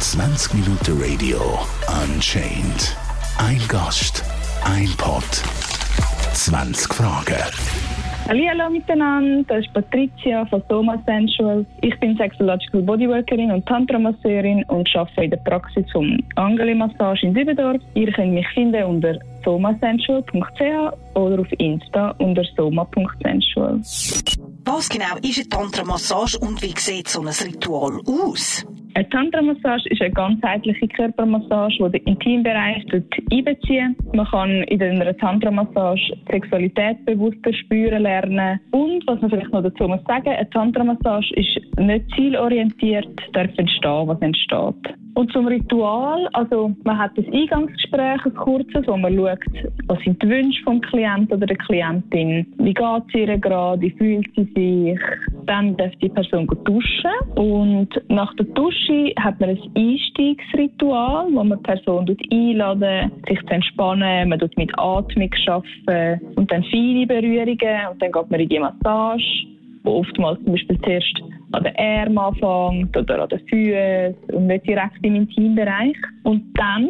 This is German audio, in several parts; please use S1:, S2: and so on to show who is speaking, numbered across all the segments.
S1: 20 Minuten Radio Unchained. Ein Gast, ein Pod, 20 Fragen.
S2: Hallo miteinander, das ist Patricia von Soma Sensual. Ich bin Sexological Bodyworkerin und Tantra-Masseurin und arbeite in der Praxis vom Angeli Massage in Dübendorf. Ihr könnt mich finden unter somasensual.ch oder auf Insta unter soma.sensual.
S3: Was genau ist eine Tantra-Massage und wie sieht so ein Ritual aus?
S2: Eine Tantra-Massage ist eine ganzheitliche Körpermassage, die den Intimbereich einbezieht. Man kann in einer Tantra-Massage Sexualität bewusster spüren lernen. Und was man vielleicht noch dazu muss sagen, eine Tantra-Massage ist nicht zielorientiert, darf entstehen, was entsteht. Und zum Ritual, also man hat das Eingangsgespräch, ein kurzes, wo man schaut, was sind die Wünsche vom Klienten oder der Klientin, wie geht es ihr gerade, wie fühlt sie sich. Dann darf die Person duschen. Und nach der Dusche hat man ein Einstiegsritual, wo man die Person einladen, sich zu entspannen, man tut mit Atmung arbeiten. Und dann feine Berührungen. Und dann geht man in die Massage, wo oftmals zum Beispiel zuerst an den Armen anfängt oder an den Füßen und nicht direkt im Intimbereich. Und dann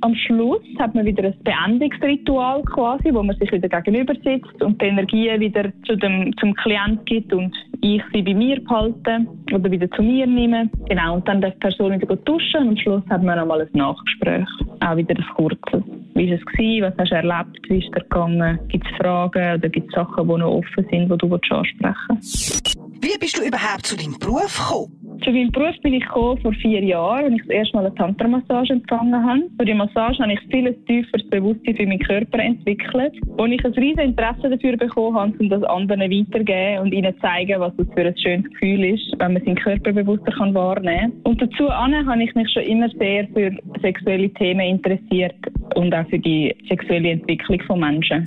S2: am Schluss hat man wieder ein Beendungsritual quasi, wo man sich wieder gegenüber sitzt und die Energie wieder zu dem, zum Klient gibt und ich sie bei mir behalte oder wieder zu mir nehme. Genau, und dann darf die Person wieder duschen und am Schluss hat man nochmal ein Nachgespräch. Auch wieder ein kurzes. Wie war es? Gewesen? Was hast du erlebt? Wie ist es gegangen? Gibt es Fragen oder gibt es Sachen, die noch offen sind, die du ansprechen willst?
S3: Wie bist du überhaupt zu deinem Beruf gekommen?
S2: Zu meinem Beruf bin ich gekommen vor vier Jahren, als ich das erste Mal eine Tantra-Massage empfangen habe. Für die Massage habe ich viel tieferes Bewusstsein für meinen Körper entwickelt, wo ich ein riesiges Interesse dafür bekommen habe, um das anderen weiterzugeben und ihnen zeigen, was das für ein schönes Gefühl ist, wenn man seinen Körper bewusster kann wahrnehmen kann. Und dazu habe ich mich schon immer sehr für sexuelle Themen interessiert und auch für die sexuelle Entwicklung von Menschen.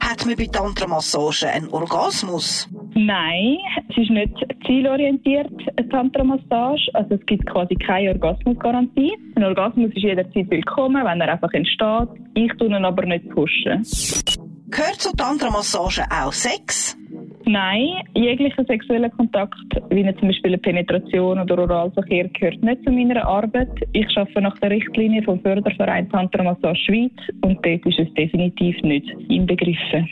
S3: Hat man bei Tantra-Massagen einen Orgasmus?
S2: Nein, es ist nicht zielorientiert, eine Tantra-Massage. Also es gibt quasi keine Orgasmusgarantie. Ein Orgasmus ist jederzeit willkommen, wenn er einfach entsteht. Ich tue ihn aber nicht pushen.
S3: Gehört zu Tantra-Massage auch Sex?
S2: Nein, jeglicher sexueller Kontakt, wie zum Beispiel eine Penetration oder Oralverkehr, gehört nicht zu meiner Arbeit. Ich arbeite nach der Richtlinie vom Förderverein Tantra Massage Schweiz und dort ist es definitiv nicht inbegriffen.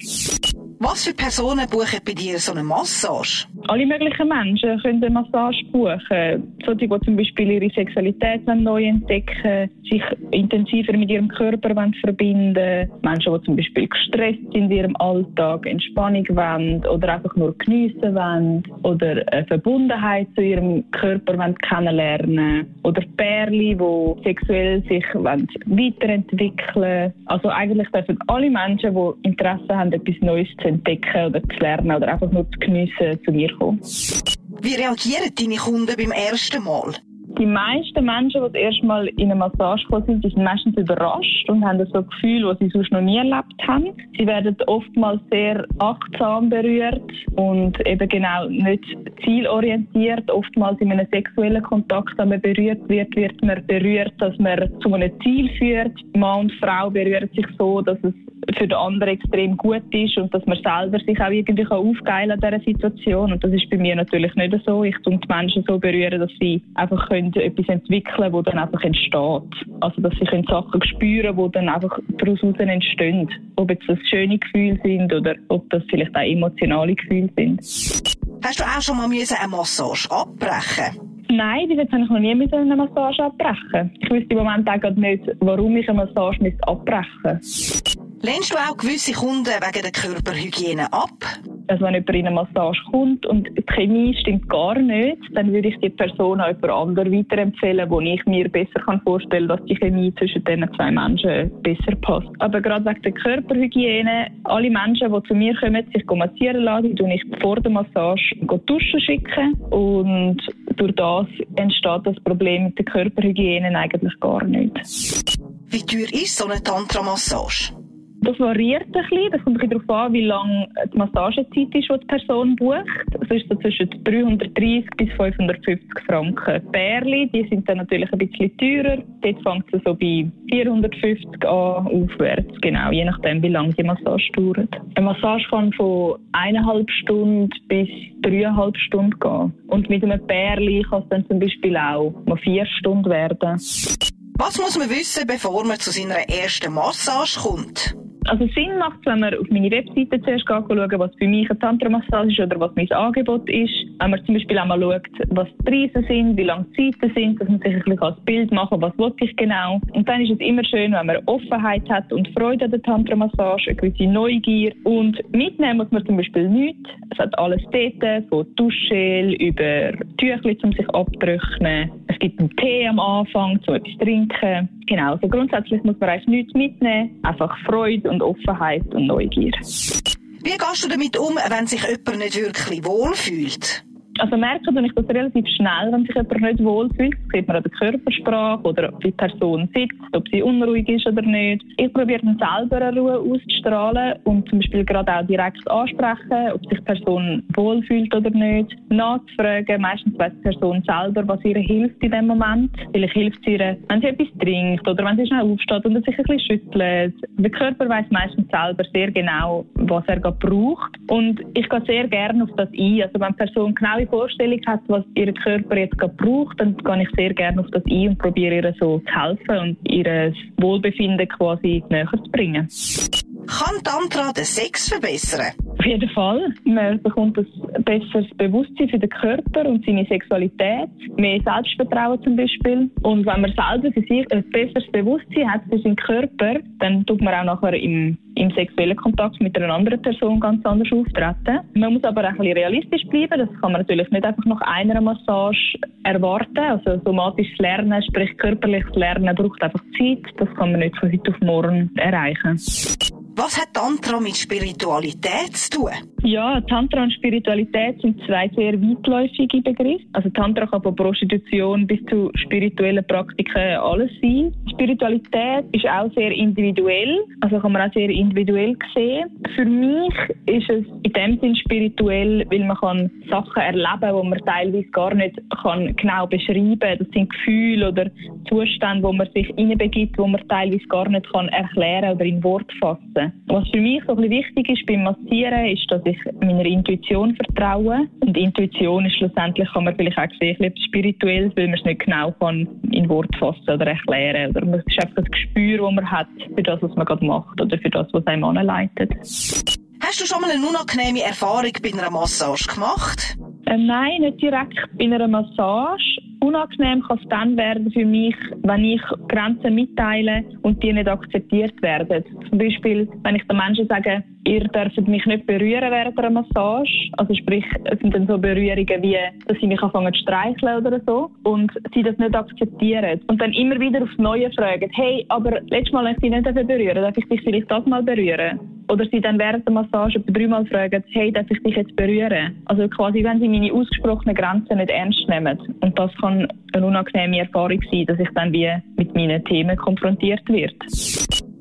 S3: Was für Personen buchen bei dir so eine Massage?
S2: Alle möglichen Menschen können eine Massage buchen. Solche, die zum Beispiel ihre Sexualität neu entdecken sich intensiver mit ihrem Körper verbinden Menschen, die zum Beispiel gestresst sind in ihrem Alltag, Entspannung wollen oder einfach nur geniessen wollen oder eine Verbundenheit zu ihrem Körper wollen kennenlernen oder Pärchen, die sexuell sich weiterentwickeln Also eigentlich dürfen alle Menschen, die Interesse haben, etwas Neues zu entdecken oder zu lernen oder einfach nur zu geniessen, zu mir kommen.
S3: Wie reagieren deine Kunden beim ersten Mal?
S2: Die meisten Menschen, die das erste Mal in eine Massage gekommen sind, sind meistens überrascht und haben so ein Gefühl, das sie sonst noch nie erlebt haben. Sie werden oftmals sehr achtsam berührt und eben genau nicht zielorientiert. Oftmals in einem sexuellen Kontakt, wenn man berührt wird, wird man berührt, dass man zu einem Ziel führt. Mann und Frau berühren sich so, dass es für den anderen extrem gut ist und dass man selber sich auch irgendwie aufgeilen kann an dieser Situation. Und das ist bei mir natürlich nicht so. Ich tue die Menschen so berühren, dass sie einfach können etwas entwickeln können, das dann einfach entsteht. Also, dass sie können Sachen spüren die dann einfach daraus entstehen. Ob jetzt das schöne Gefühle sind oder ob das vielleicht auch emotionale Gefühle sind.
S3: Hast du auch schon mal eine Massage abbrechen
S2: Nein, bis jetzt habe ich noch nie eine Massage abbrechen. Ich wüsste im Moment auch nicht, warum ich eine Massage abbrechen müsste.
S3: Lehnst du auch gewisse Kunden wegen der Körperhygiene ab?
S2: Also wenn jemand in eine Massage kommt und die Chemie stimmt gar nicht, dann würde ich die Person an jemand anderen weiterempfehlen, wo ich mir besser vorstellen kann, dass die Chemie zwischen diesen zwei Menschen besser passt. Aber gerade wegen der Körperhygiene, alle Menschen, die zu mir kommen, sich massieren lassen, die ich vor der Massage duschen schicken und durch das entsteht das Problem mit der Körperhygiene eigentlich gar nicht.
S3: Wie teuer ist so eine Tantra-Massage?
S2: Das variiert ein bisschen. Das kommt ein bisschen darauf an, wie lang die Massagezeit ist, die die Person bucht. Das ist so zwischen 330 bis 550 Franken. Bärli, die sind dann natürlich ein bisschen teurer. Dort fängt es so bei 450 an aufwärts, genau, je nachdem, wie lange die Massage dauert. Eine Massage kann von eineinhalb Stunden bis dreieinhalb Stunden gehen. Und mit einem Bärli kann es dann zum Beispiel auch mal vier Stunden werden.
S3: Was muss man wissen, bevor man zu seiner ersten Massage kommt?
S2: Also Sinn macht wenn man auf meine Webseite zuerst schauen, was für mich eine Tantra-Massage ist oder was mein Angebot ist. Wenn man zum Beispiel auch mal schaut, was die Preise sind, wie lange die Zeiten sind, dass man sich ein bisschen Bild machen kann, was ich genau. Und dann ist es immer schön, wenn man Offenheit hat und Freude an der Tantra-Massage, eine gewisse Neugier. Und mitnehmen muss man zum Beispiel nichts. Es hat alles dort, von Duschgel über Tüchli, um sich abzutrocknen. Es gibt einen Tee am Anfang, um etwas zu trinken. Genau, also grundsätzlich muss man eigentlich nichts mitnehmen, einfach Freude und Offenheit und Neugier.
S3: Wie gehst du damit um, wenn sich jemand nicht wirklich wohlfühlt?
S2: Also merken tue ich das relativ schnell, wenn sich jemand nicht wohlfühlt. Das sieht man an der Körpersprache oder ob die Person sitzt, ob sie unruhig ist oder nicht. Ich probiere dann selber eine Ruhe auszustrahlen und zum Beispiel gerade auch direkt ansprechen, ob sich die Person wohlfühlt oder nicht. Nachzufragen, meistens weiß die Person selber, was ihr hilft in dem Moment. Vielleicht hilft es ihr, wenn sie etwas trinkt oder wenn sie schnell aufsteht und sich ein bisschen schüttelt. Der Körper weiß meistens selber sehr genau, was er gerade braucht. Und ich gehe sehr gerne auf das ein. Also wenn die Person genau genaue Vorstellung hat, was ihr Körper jetzt gerade braucht, dann gehe ich sehr gerne auf das ein und probiere ihr so zu helfen und ihr Wohlbefinden quasi näher zu bringen.
S3: Kann Tantra den Sex verbessern?
S2: Auf jeden Fall. Man bekommt ein besseres Bewusstsein für den Körper und seine Sexualität, mehr Selbstvertrauen zum Beispiel. Und wenn man selber für sich ein besseres Bewusstsein hat für seinen Körper, dann tut man auch nachher im, im sexuellen Kontakt mit einer anderen Person ganz anders auftreten. Man muss aber auch ein bisschen realistisch bleiben. Das kann man natürlich nicht einfach nach einer Massage erwarten. Also somatisches Lernen, sprich körperliches Lernen, braucht einfach Zeit. Das kann man nicht von heute auf morgen erreichen.
S3: Was hat Tantra mit Spiritualität zu tun?
S2: Ja, Tantra und Spiritualität sind zwei sehr weitläufige Begriffe. Also Tantra kann von Prostitution bis zu spirituellen Praktiken alles sein. Spiritualität ist auch sehr individuell, also kann man auch sehr individuell sehen. Für mich ist es in dem Sinn spirituell, weil man kann Sachen erleben, wo man teilweise gar nicht kann genau beschreiben kann. Das sind Gefühle oder Zustände, wo man sich hineinbegibt, wo man teilweise gar nicht kann erklären oder in Wort fassen kann. Was für mich so ein bisschen wichtig ist beim Massieren, ist, dass ich meiner Intuition vertraue. Und Intuition ist schlussendlich, kann man vielleicht auch sehen, etwas Spirituelles, weil man es nicht genau kann in Wort fassen oder erklären. Oder es ist einfach das Gespür, das man hat für das, was man gerade macht oder für das, was einem anleitet.
S3: Hast du schon mal eine unangenehme Erfahrung bei einer Massage gemacht?
S2: Äh, nein, nicht direkt bei einer Massage. Unangenehm kann es dann werden für mich, wenn ich Grenzen mitteile und die nicht akzeptiert werden. Zum Beispiel, wenn ich den Menschen sage, ihr dürft mich nicht berühren während einer Massage. Also sprich, es sind dann so Berührungen wie, dass sie mich anfangen zu streicheln oder so und sie das nicht akzeptieren. Und dann immer wieder aufs Neue fragen, hey, aber letztes Mal, wenn ich dich nicht berühren darf ich dich vielleicht das mal berühren? Oder sie dann während der Massage etwa dreimal fragen, hey, darf ich dich jetzt berühren? Also quasi, wenn sie meine ausgesprochenen Grenzen nicht ernst nehmen. Und das kann eine unangenehme Erfahrung sein, dass ich dann wie mit meinen Themen konfrontiert werde.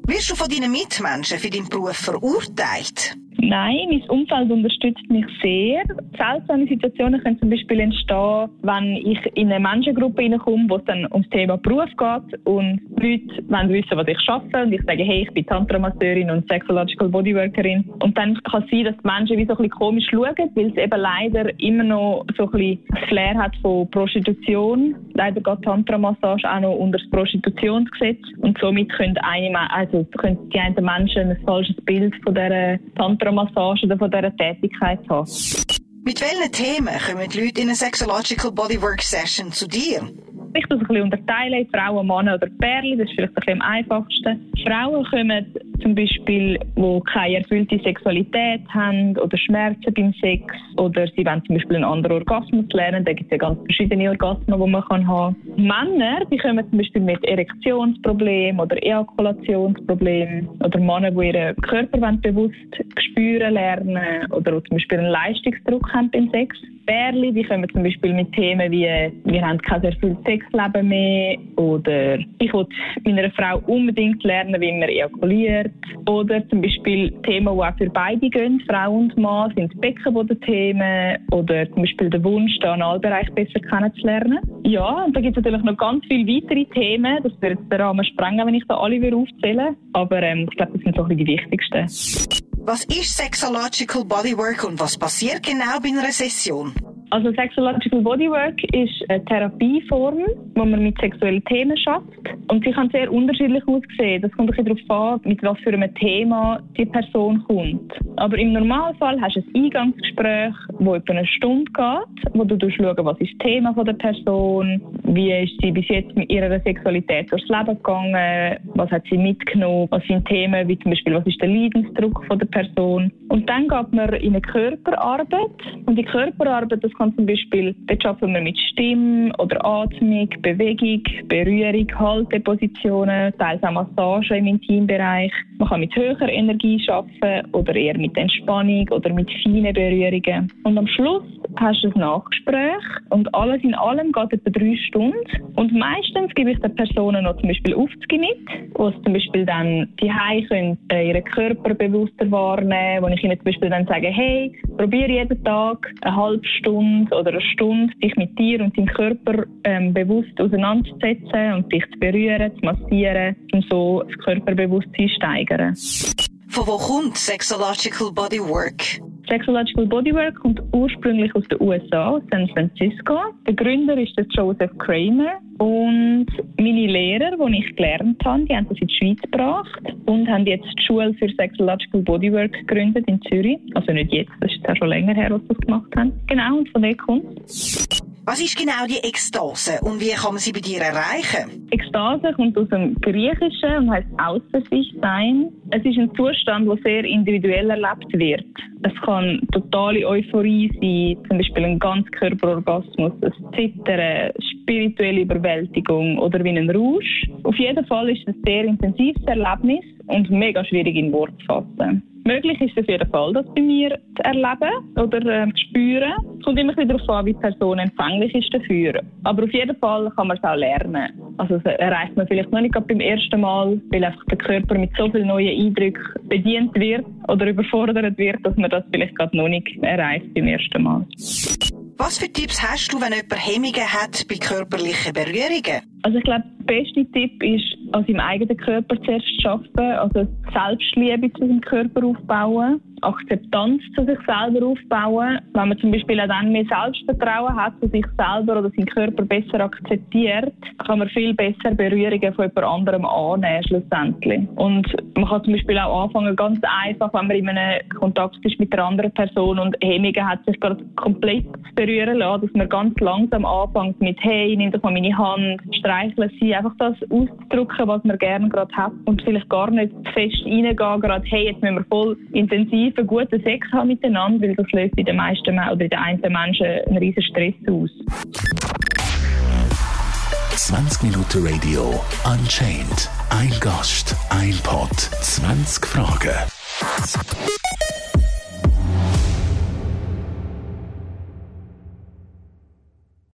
S3: Wirst du von deinen Mitmenschen für deinen Beruf verurteilt?
S2: Nein, mein Umfeld unterstützt mich sehr. Seltsame Situationen können zum Beispiel entstehen, wenn ich in eine Menschengruppe hineinkomme, wo es dann ums Thema Beruf geht und Leute wissen, was ich schaffe und ich sage, hey, ich bin Tantra-Masseurin und Sexological Bodyworkerin. Und dann kann es sein, dass die Menschen wie so ein bisschen komisch schauen, weil es eben leider immer noch so ein bisschen das Flair hat von Prostitution. Leider geht Tantra-Massage auch noch unter das Prostitutionsgesetz und somit können, eine, also können die einen Menschen ein falsches Bild von dieser Tantra Massage oder von dieser Tätigkeit haben.
S3: Mit welchen Themen kommen die Leute in eine Sexological Bodywork Session zu dir?
S2: Ich es ein bisschen unterteilen, Frauen, Männer oder Perle, das ist vielleicht ein bisschen am einfachsten. Frauen kommen zum Beispiel, die keine erfüllte Sexualität haben oder Schmerzen beim Sex oder sie wollen zum Beispiel einen anderen Orgasmus lernen. Da gibt es ja ganz verschiedene Orgasmen, die man kann haben kann. Männer, die kommen zum Beispiel mit Erektionsproblemen oder Ejakulationsproblemen oder Männer, die ihren Körper bewusst spüren lernen oder zum Beispiel einen Leistungsdruck haben beim Sex. Bärli, die kommen zum Beispiel mit Themen wie, wir haben kein erfülltes Sexleben mehr oder ich will meiner Frau unbedingt lernen, wie man ejakuliert oder zum Beispiel Themen, die auch für beide gehen, Frau und Mann, sind Beckenbodenthemen oder zum Beispiel der Wunsch, den Analbereich besser kennenzulernen. Ja, und da gibt es natürlich noch ganz viele weitere Themen, das würde jetzt den Rahmen sprengen, wenn ich da alle aufzählen aber ähm, ich glaube, das sind so die wichtigsten.
S3: Was ist Sexological Bodywork und was passiert genau bei einer Session?
S2: Also Sexological Bodywork ist eine Therapieform, wo man mit sexuellen Themen schafft. Und sie kann sehr unterschiedlich aussehen. Das kommt ein darauf an, mit was für einem Thema die Person kommt. Aber im Normalfall hast du ein Eingangsgespräch, das etwa eine Stunde geht, wo du schaust, was ist das Thema der Person, wie ist sie bis jetzt mit ihrer Sexualität durchs Leben gegangen, was hat sie mitgenommen, was sind Themen wie zum Beispiel, was ist der Leidensdruck der Person. Und dann geht man in eine Körperarbeit. Und die Körperarbeit, das kann zum Beispiel, dort arbeiten wir mit Stimme oder Atmung, Bewegung, Berührung, Haltepositionen, teils auch Massage im Intimbereich. Man kann mit höherer Energie arbeiten oder eher mit Entspannung oder mit feinen Berührungen. Und am Schluss hast du ein Nachgespräch und alles in allem geht etwa drei Stunden. Und meistens gebe ich den Personen noch zum Beispiel Aufzüge mit, wo sie zum Beispiel dann die können äh, ihren Körper bewusster wahrnehmen, wo ich ihnen zum Beispiel dann sage, hey, probiere jeden Tag eine halbe Stunde oder eine Stunde dich mit dir und deinem Körper ähm, bewusst auseinanderzusetzen und dich zu berühren, zu massieren und so das Körperbewusstsein steigern.
S3: Von wo kommt Sexological Bodywork?
S2: Sexological Bodywork kommt ursprünglich aus den USA, San Francisco. Der Gründer ist der Joseph Kramer und meine Lehrer, die ich gelernt habe, die haben das in die Schweiz gebracht und haben jetzt die Schule für Sexological Bodywork gegründet in Zürich. Also nicht jetzt, das ist ja schon länger her, was sie das gemacht haben. Genau, und von dort kommt
S3: was ist genau die Ekstase und wie kann man sie bei dir erreichen?
S2: Ekstase kommt aus dem Griechischen und heißt außer sich sein. Es ist ein Zustand, der sehr individuell erlebt wird. Es kann totale Euphorie sein, zum Beispiel ein Ganzkörperorgasmus, ein Zittern, spirituelle Überwältigung oder wie ein Rausch. Auf jeden Fall ist es ein sehr intensives Erlebnis und mega schwierig in Worte zu fassen. Möglich ist es auf jeden Fall, das bei mir zu erleben oder äh, zu spüren. Es kommt immer wieder darauf an, wie die Person empfänglich ist dafür. Aber auf jeden Fall kann man es auch lernen. Also das erreicht man vielleicht noch nicht beim ersten Mal, weil einfach der Körper mit so vielen neuen Eindrücken bedient wird oder überfordert wird, dass man das vielleicht gerade noch nicht erreicht beim ersten Mal.
S3: Was für Tipps hast du, wenn jemand Hemmungen hat bei körperlichen Berührungen?
S2: Also ich glaube, der beste Tipp ist, an seinem eigenen Körper zuerst zu arbeiten, also Selbstliebe zu seinem Körper aufbauen. Akzeptanz zu sich selber aufbauen. Wenn man zum Beispiel auch dann mehr Selbstvertrauen hat zu sich selber oder seinen Körper besser akzeptiert, kann man viel besser Berührungen von jemand anderem annehmen, schlussendlich. Und man kann zum Beispiel auch anfangen, ganz einfach, wenn man in einem Kontakt ist mit einer anderen Person und Hemmungen hat, sich gerade komplett zu lassen, dass man ganz langsam anfängt mit «Hey, nimm doch mal meine Hand», streicheln sie, einfach das auszudrücken, was man gerne gerade hat und vielleicht gar nicht fest reingehen, gerade «Hey, jetzt müssen wir voll intensiv intensiven, guten Sex haben miteinander, weil das löst in den meisten oder in den einzelnen Menschen einen riesen Stress aus.
S1: 20 Minuten Radio Unchained. Ein Gast, ein Pod, 20 Fragen.